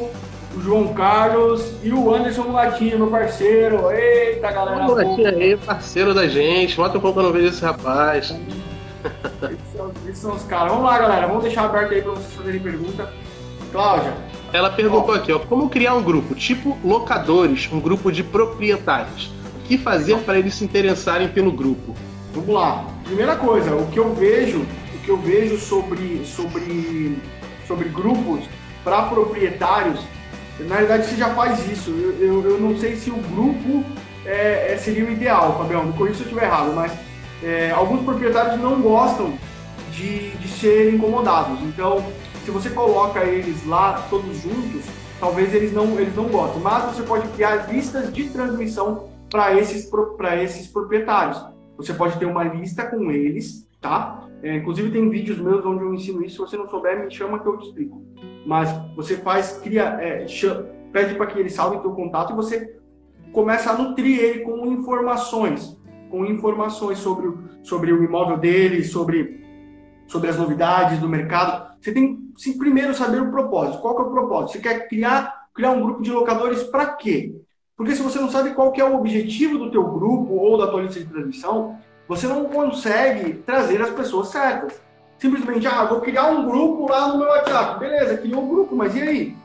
o João Carlos e o Anderson Mulatinho, meu parceiro. Eita, galera. O Mulatinho aí, parceiro da gente. Mata um pouco eu não vejo esse rapaz. [laughs] Esses são, esses são os caras. Vamos lá, galera. Vamos deixar aberto aí para vocês fazerem pergunta. Cláudia, Ela perguntou aqui, ó, como criar um grupo, tipo locadores, um grupo de proprietários. O que fazer para eles se interessarem pelo grupo? Vamos lá. Primeira coisa, o que eu vejo, que eu vejo sobre, sobre, sobre grupos para proprietários, na verdade você já faz isso. Eu, eu, eu não sei se o grupo é, é, seria o ideal, Fabião, me corrija se eu estiver errado, mas é, alguns proprietários não gostam de, de ser incomodados. Então, se você coloca eles lá todos juntos, talvez eles não, eles não gostem. Mas você pode criar listas de transmissão para esses, esses proprietários. Você pode ter uma lista com eles, tá? É, inclusive tem vídeos meus onde eu ensino isso. Se você não souber, me chama que eu te explico. Mas você faz, cria, é, chama, pede para que ele salve teu contato e você começa a nutrir ele com informações, com informações sobre, sobre o imóvel dele, sobre sobre as novidades do mercado. Você tem que primeiro saber o propósito. Qual é o propósito? Você quer criar, criar um grupo de locadores para quê? Porque se você não sabe qual é o objetivo do teu grupo ou da tua lista de transmissão, você não consegue trazer as pessoas certas. Simplesmente, ah, vou criar um grupo lá no meu WhatsApp. Beleza, criou um grupo, mas e aí?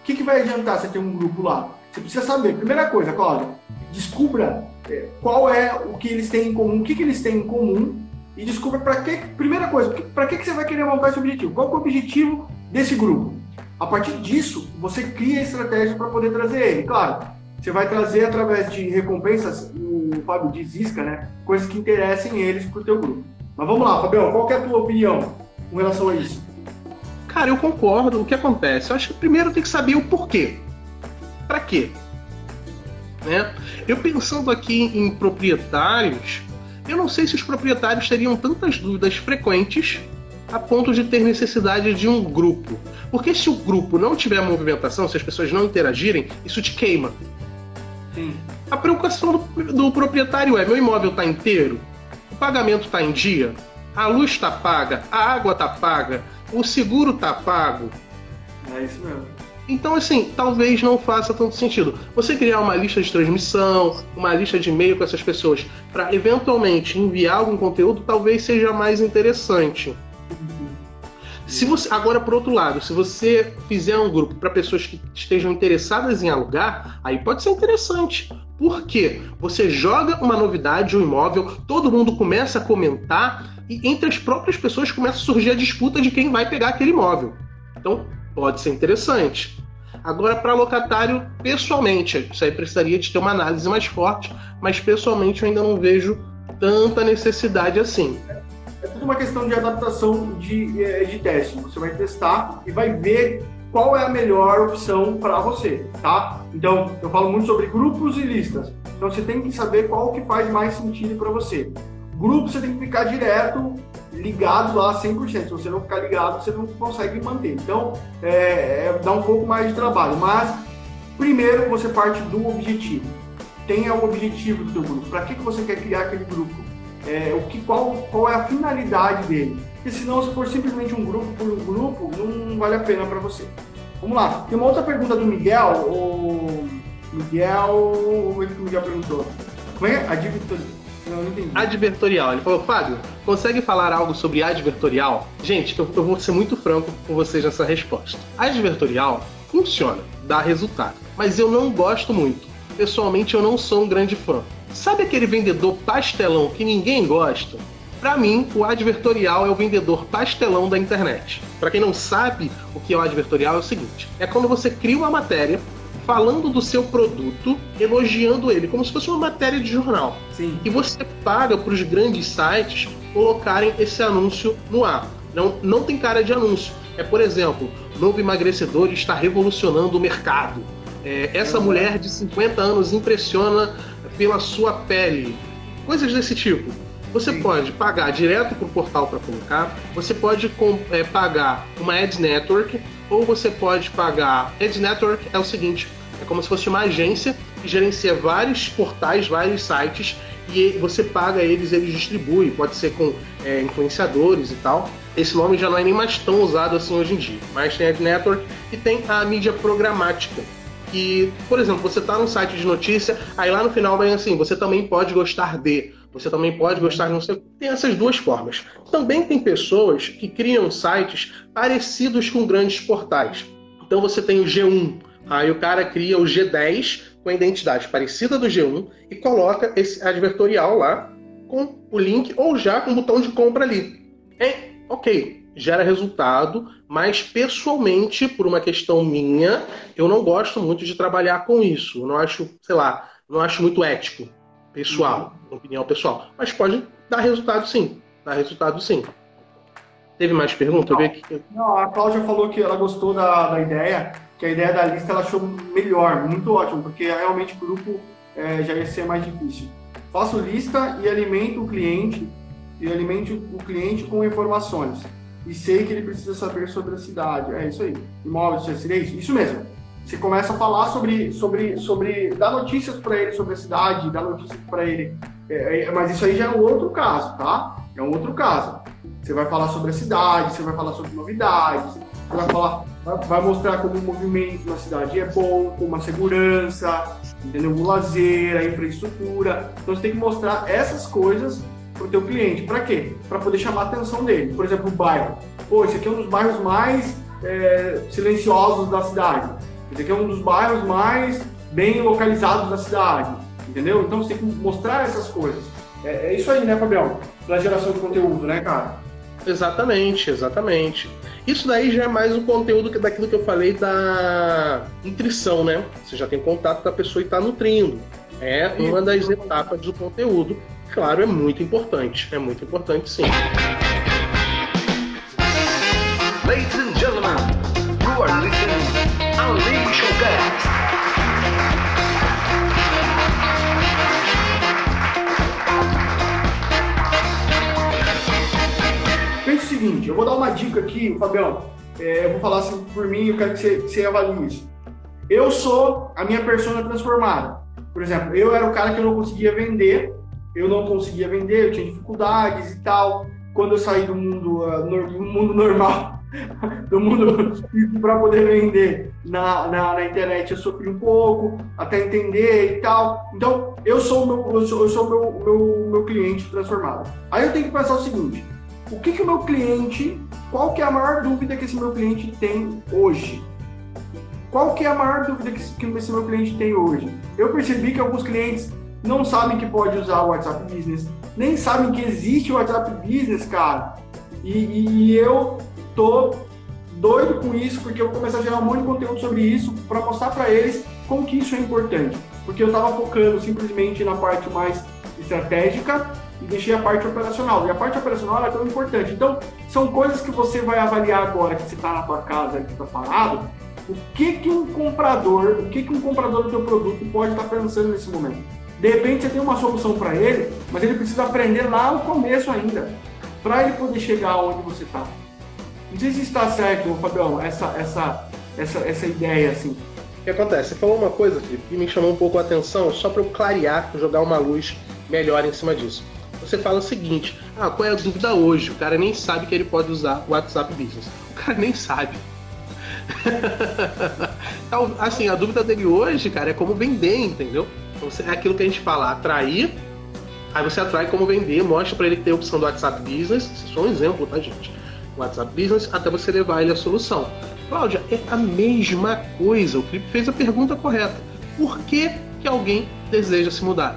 O que, que vai adiantar você ter um grupo lá? Você precisa saber. Primeira coisa, Cláudio, descubra é, qual é o que eles têm em comum, o que, que eles têm em comum e descubra para que. Primeira coisa, para que, que você vai querer montar esse objetivo? Qual é o objetivo desse grupo? A partir disso, você cria estratégia para poder trazer ele. Claro, você vai trazer através de recompensas, o Fábio diz isca, né? Coisas que interessem eles para o teu grupo. Mas vamos lá, Fabião, qual é a tua opinião com relação a isso? Cara, eu concordo. O que acontece? Eu acho que primeiro tem que saber o porquê. Para quê? Né? Eu pensando aqui em proprietários, eu não sei se os proprietários teriam tantas dúvidas frequentes a ponto de ter necessidade de um grupo. Porque se o grupo não tiver movimentação, se as pessoas não interagirem, isso te queima. Sim. A preocupação do, do proprietário é: meu imóvel está inteiro? O pagamento está em dia? A luz está paga? A água está paga? O seguro está pago? É isso mesmo. Então, assim, talvez não faça tanto sentido. Você criar uma lista de transmissão, uma lista de e-mail com essas pessoas, para eventualmente enviar algum conteúdo, talvez seja mais interessante. Se você, agora, por outro lado, se você fizer um grupo para pessoas que estejam interessadas em alugar, aí pode ser interessante. Por quê? Você joga uma novidade, um imóvel, todo mundo começa a comentar e entre as próprias pessoas começa a surgir a disputa de quem vai pegar aquele imóvel. Então, pode ser interessante. Agora, para locatário, pessoalmente, isso aí precisaria de ter uma análise mais forte, mas pessoalmente eu ainda não vejo tanta necessidade assim. É tudo uma questão de adaptação de, é, de teste. Você vai testar e vai ver qual é a melhor opção para você, tá? Então, eu falo muito sobre grupos e listas. Então, você tem que saber qual que faz mais sentido para você. Grupo, você tem que ficar direto ligado lá 100%. Se você não ficar ligado, você não consegue manter. Então, é, é, dá um pouco mais de trabalho. Mas, primeiro, você parte do objetivo. Tenha o objetivo do grupo. Para que, que você quer criar aquele grupo? É, o que, qual, qual é a finalidade dele? Porque senão, se for simplesmente um grupo por um grupo, não vale a pena para você. Vamos lá. Tem uma outra pergunta do Miguel. O Miguel. O que o Miguel perguntou? Como é? A dívida não, não entendi. Advertorial. Ele falou, Fábio, consegue falar algo sobre advertorial? Gente, eu, eu vou ser muito franco com vocês nessa resposta. Advertorial funciona, dá resultado. Mas eu não gosto muito. Pessoalmente, eu não sou um grande fã. Sabe aquele vendedor pastelão que ninguém gosta? Para mim, o advertorial é o vendedor pastelão da internet. Para quem não sabe o que é o advertorial, é o seguinte: é quando você cria uma matéria falando do seu produto, elogiando ele, como se fosse uma matéria de jornal. Sim. E você paga para os grandes sites colocarem esse anúncio no ar. Não, não tem cara de anúncio. É, por exemplo, novo emagrecedor está revolucionando o mercado. É, essa mulher de 50 anos impressiona pela sua pele. Coisas desse tipo. Você Sim. pode pagar direto para o portal para colocar, você pode é, pagar uma ad network, ou você pode pagar. Ad network é o seguinte: é como se fosse uma agência que gerencia vários portais, vários sites, e você paga eles, eles distribuem, pode ser com é, influenciadores e tal. Esse nome já não é nem mais tão usado assim hoje em dia, mas tem Ad Network e tem a mídia programática. Que, por exemplo, você está num site de notícia, aí lá no final vem assim: você também pode gostar de você também pode gostar de não sei. Tem essas duas formas. Também tem pessoas que criam sites parecidos com grandes portais. Então você tem o G1, aí o cara cria o G10 com a identidade parecida do G1 e coloca esse advertorial lá com o link ou já com o botão de compra ali. É, ok, gera resultado, mas pessoalmente, por uma questão minha, eu não gosto muito de trabalhar com isso. Eu não acho, sei lá, não acho muito ético, pessoal, uhum. opinião pessoal. Mas pode dar resultado sim. Dar resultado sim. Teve mais pergunta? Não, não, a Cláudia falou que ela gostou da, da ideia, que a ideia da lista ela achou melhor, muito ótimo, porque realmente o grupo é, já ia ser mais difícil. Faço lista e alimento o cliente e alimente o cliente com informações. E sei que ele precisa saber sobre a cidade. É isso aí. Imóveis de residência, isso mesmo. Você começa a falar sobre, sobre, sobre dar notícias para ele sobre a cidade, dar notícias para ele. É, é, mas isso aí já é um outro caso, tá? É um outro caso. Você vai falar sobre a cidade, você vai falar sobre novidades, você vai falar, vai mostrar como o movimento na cidade é bom, como a segurança, entendeu? O lazer, a infraestrutura. Então você tem que mostrar essas coisas para o teu cliente. Para quê? Para poder chamar a atenção dele. Por exemplo, o bairro. Pô, esse aqui é um dos bairros mais é, silenciosos da cidade. Esse aqui é um dos bairros mais bem localizados da cidade. Entendeu? Então você tem que mostrar essas coisas. É, é isso aí, né, Fabião? Para geração de conteúdo, né, cara? Exatamente, exatamente. Isso daí já é mais o conteúdo que, daquilo que eu falei da nutrição, né? Você já tem contato com a pessoa e está nutrindo. É uma das etapas do conteúdo claro, é muito importante. É muito importante, sim. Ladies and gentlemen, you are listening Unleash Cast. Pensa o seguinte, eu vou dar uma dica aqui, Fabião. É, eu vou falar assim por mim, eu quero que você, que você avalie isso. Eu sou a minha persona transformada. Por exemplo, eu era o cara que eu não conseguia vender eu não conseguia vender, eu tinha dificuldades e tal. Quando eu saí do mundo, uh, no, mundo normal, [laughs] do mundo para poder vender na, na, na, internet, eu sofri um pouco, até entender e tal. Então, eu sou o meu, eu sou, eu sou meu, meu, meu cliente transformado. Aí eu tenho que pensar o seguinte: o que, que o meu cliente, qual que é a maior dúvida que esse meu cliente tem hoje? Qual que é a maior dúvida que esse meu cliente tem hoje? Eu percebi que alguns clientes não sabem que pode usar o WhatsApp Business, nem sabem que existe o WhatsApp Business, cara. E, e, eu tô doido com isso, porque eu vou começar a gerar um monte de conteúdo sobre isso para mostrar para eles como que isso é importante. Porque eu estava focando simplesmente na parte mais estratégica e deixei a parte operacional. E a parte operacional é tão importante. Então, são coisas que você vai avaliar agora que você está na tua casa, que está parado, o que que um comprador, o que que um comprador do teu produto pode estar tá pensando nesse momento. De repente você tem uma solução para ele, mas ele precisa aprender lá no começo ainda, para ele poder chegar onde você está. Não sei se está certo, Fabião, essa, essa, essa, essa ideia assim. O que acontece? Você falou uma coisa que me chamou um pouco a atenção, só para eu clarear, jogar uma luz melhor em cima disso. Você fala o seguinte: ah, qual é a dúvida hoje? O cara nem sabe que ele pode usar o WhatsApp Business. O cara nem sabe. [laughs] então, assim, a dúvida dele hoje, cara, é como vender, entendeu? Então, é aquilo que a gente fala, atrair, aí você atrai como vender, mostra para ele que tem a opção do WhatsApp Business, isso é só um exemplo, tá, gente? WhatsApp Business, até você levar ele à solução. Cláudia, é a mesma coisa. O Felipe fez a pergunta correta. Por que, que alguém deseja se mudar?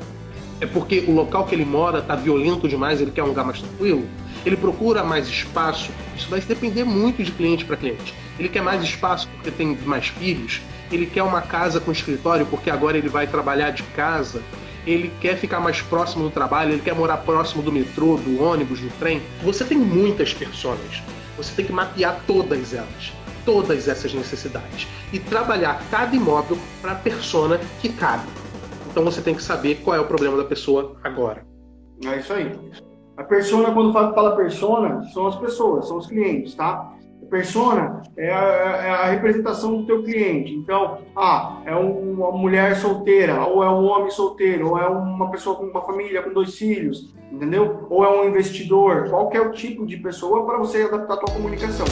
É porque o local que ele mora está violento demais, ele quer um lugar mais tranquilo? Ele procura mais espaço? Isso vai depender muito de cliente para cliente. Ele quer mais espaço porque tem mais filhos? ele quer uma casa com escritório porque agora ele vai trabalhar de casa, ele quer ficar mais próximo do trabalho, ele quer morar próximo do metrô, do ônibus, do trem. Você tem muitas pessoas. Você tem que mapear todas elas, todas essas necessidades e trabalhar cada imóvel para a persona que cabe. Então você tem que saber qual é o problema da pessoa agora. É isso aí. A persona, quando fala persona, são as pessoas, são os clientes, tá? persona é a, é a, representação do teu cliente. Então, ah, é uma mulher solteira, ou é um homem solteiro, ou é uma pessoa com uma família com dois filhos, entendeu? Ou é um investidor. Qual é o tipo de pessoa para você adaptar a tua comunicação?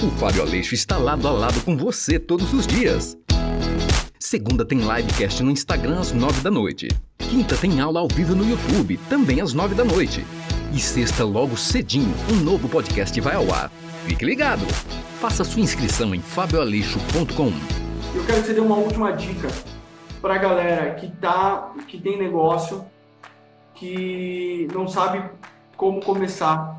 O Fábio Aleixo está lado a lado com você todos os dias. Segunda tem livecast no Instagram às 9 da noite. Quinta tem aula ao vivo no YouTube, também às 9 da noite. E sexta, logo cedinho, um novo podcast vai ao ar. Fique ligado! Faça sua inscrição em fabioaleixo.com. Eu quero que você dê uma última dica para a galera que tá, que tem negócio, que não sabe como começar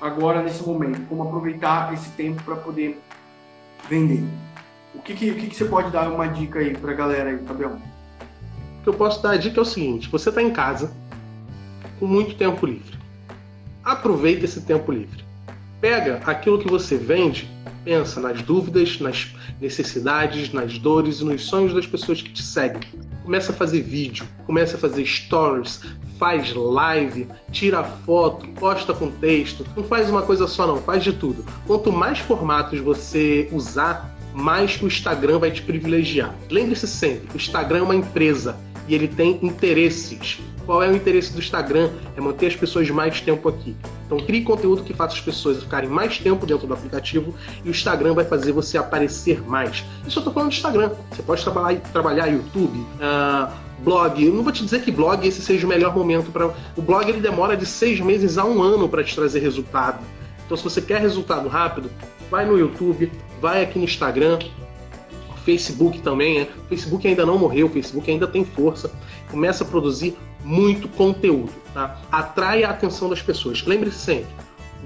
agora nesse momento, como aproveitar esse tempo para poder vender. O que, que, que, você pode dar uma dica aí para a galera aí, Fabião? O que eu posso dar a dica é o seguinte: você está em casa com muito tempo livre. Aproveita esse tempo livre. Pega aquilo que você vende, pensa nas dúvidas, nas necessidades, nas dores e nos sonhos das pessoas que te seguem. Começa a fazer vídeo, começa a fazer stories, faz live, tira foto, posta com texto. Não faz uma coisa só não, faz de tudo. Quanto mais formatos você usar, mais o Instagram vai te privilegiar. Lembre-se sempre, o Instagram é uma empresa e ele tem interesses. Qual é o interesse do Instagram? É manter as pessoas mais tempo aqui. Então crie conteúdo que faça as pessoas ficarem mais tempo dentro do aplicativo e o Instagram vai fazer você aparecer mais. Isso eu tô falando do Instagram. Você pode trabalhar, trabalhar YouTube, uh, blog. Eu não vou te dizer que blog esse seja o melhor momento para. O blog ele demora de seis meses a um ano para te trazer resultado. Então se você quer resultado rápido, vai no YouTube, vai aqui no Instagram, Facebook também, né? Facebook ainda não morreu, o Facebook ainda tem força. Começa a produzir muito conteúdo, tá? Atrai a atenção das pessoas. Lembre-se sempre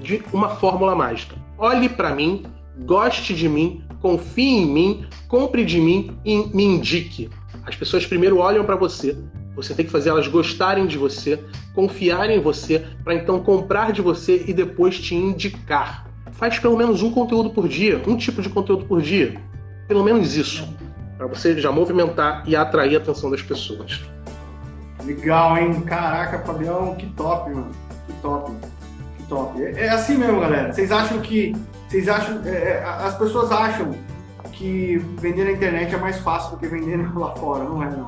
de uma fórmula mágica. Olhe para mim, goste de mim, confie em mim, compre de mim e me indique. As pessoas primeiro olham para você, você tem que fazer elas gostarem de você, confiarem em você, para então comprar de você e depois te indicar faz pelo menos um conteúdo por dia, um tipo de conteúdo por dia. Pelo menos isso. Para você já movimentar e atrair a atenção das pessoas. Legal, hein? Caraca, Fabião, que top, mano. Que top. Que top. É, é assim mesmo, galera. Vocês acham que. Vocês acham. É, é as pessoas acham que vender na internet é mais fácil do que vender [laughs] lá fora. Não é não.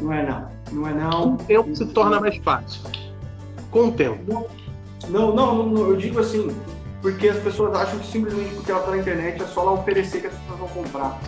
Não é não. Não é não. Com o tempo se torna mais fácil. Com o tempo. Não, não, não, eu digo assim, porque as pessoas acham que simplesmente porque ela está na internet é só ela oferecer que as pessoas vão comprar.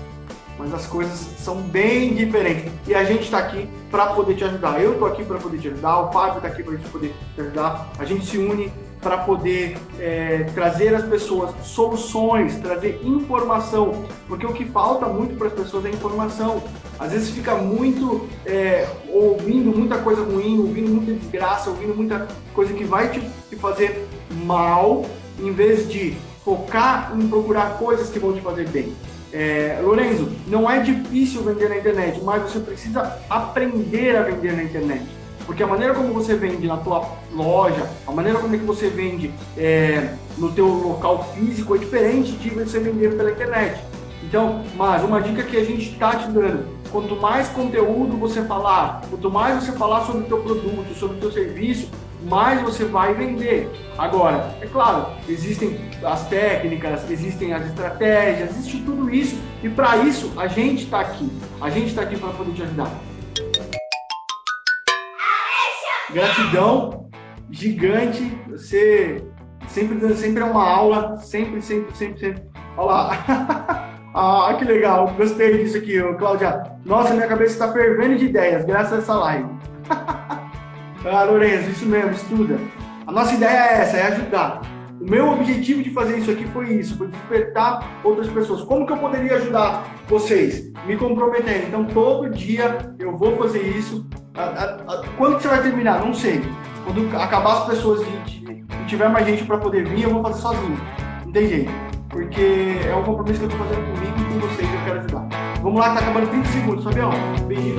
Mas as coisas são bem diferentes. E a gente está aqui para poder te ajudar. Eu estou aqui para poder te ajudar, o Fábio está aqui para poder te ajudar. A gente se une para poder é, trazer às pessoas soluções, trazer informação, porque o que falta muito para as pessoas é informação. Às vezes fica muito é, ouvindo muita coisa ruim, ouvindo muita desgraça, ouvindo muita coisa que vai te, te fazer mal em vez de focar em procurar coisas que vão te fazer bem. É, Lorenzo, não é difícil vender na internet, mas você precisa aprender a vender na internet. Porque a maneira como você vende na tua loja, a maneira como é que você vende é, no teu local físico é diferente de você vender pela internet. Então, mas uma dica que a gente está te dando, quanto mais conteúdo você falar, quanto mais você falar sobre o teu produto, sobre o teu serviço, mais você vai vender. Agora, é claro, existem as técnicas, existem as estratégias, existe tudo isso e para isso a gente está aqui. A gente está aqui para poder te ajudar. Gratidão gigante. Você sempre, sempre é uma aula, sempre, sempre, sempre, sempre. Olha lá. [laughs] ah, que legal. Gostei disso aqui, Cláudia. Nossa, minha cabeça está fervendo de ideias, graças a essa live. [laughs] Ah, Lourenço, isso mesmo, estuda. A nossa ideia é essa, é ajudar. O meu objetivo de fazer isso aqui foi isso, foi despertar outras pessoas. Como que eu poderia ajudar vocês? Me comprometendo. Então, todo dia eu vou fazer isso. Quando você vai terminar? Não sei. Quando acabar as pessoas e tiver mais gente para poder vir, eu vou fazer sozinho. Não tem jeito. Porque é um compromisso que eu estou fazendo comigo e com vocês, eu quero ajudar. Vamos lá, tá acabando 30 segundos, Fabião. Beijinho.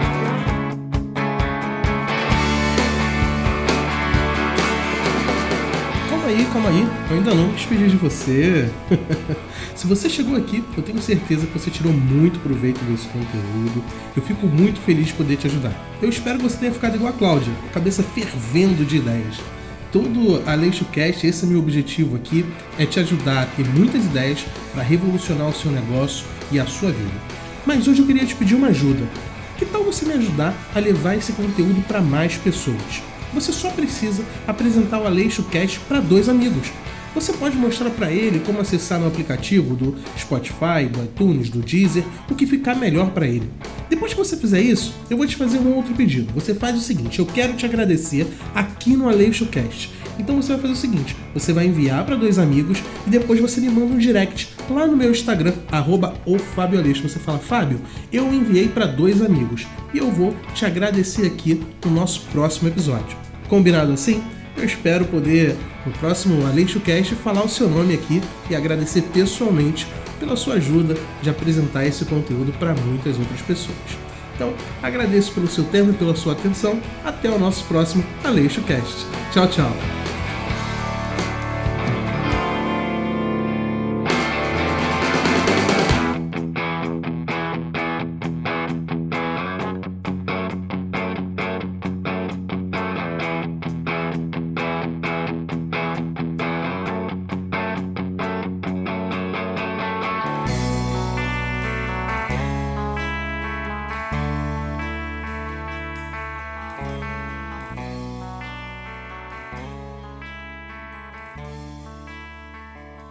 Aí, calma aí, eu ainda não me despedi de você. [laughs] Se você chegou aqui, eu tenho certeza que você tirou muito proveito desse conteúdo. Eu fico muito feliz de poder te ajudar. Eu espero que você tenha ficado igual a Cláudia, cabeça fervendo de ideias. Todo Aleixo Cast, esse é meu objetivo aqui, é te ajudar a ter muitas ideias para revolucionar o seu negócio e a sua vida. Mas hoje eu queria te pedir uma ajuda. Que tal você me ajudar a levar esse conteúdo para mais pessoas? Você só precisa apresentar o Aleixo Cast para dois amigos. Você pode mostrar para ele como acessar no aplicativo do Spotify, do iTunes, do Deezer, o que ficar melhor para ele. Depois que você fizer isso, eu vou te fazer um outro pedido. Você faz o seguinte: eu quero te agradecer aqui no Aleixo Cast. Então você vai fazer o seguinte: você vai enviar para dois amigos e depois você me manda um direct lá no meu Instagram, arroba Você fala, Fábio, eu enviei para dois amigos e eu vou te agradecer aqui no nosso próximo episódio. Combinado assim? Eu espero poder, no próximo Aleixo Cast, falar o seu nome aqui e agradecer pessoalmente pela sua ajuda de apresentar esse conteúdo para muitas outras pessoas. Então, agradeço pelo seu tempo e pela sua atenção. Até o nosso próximo Aleixo Cast. Tchau, tchau.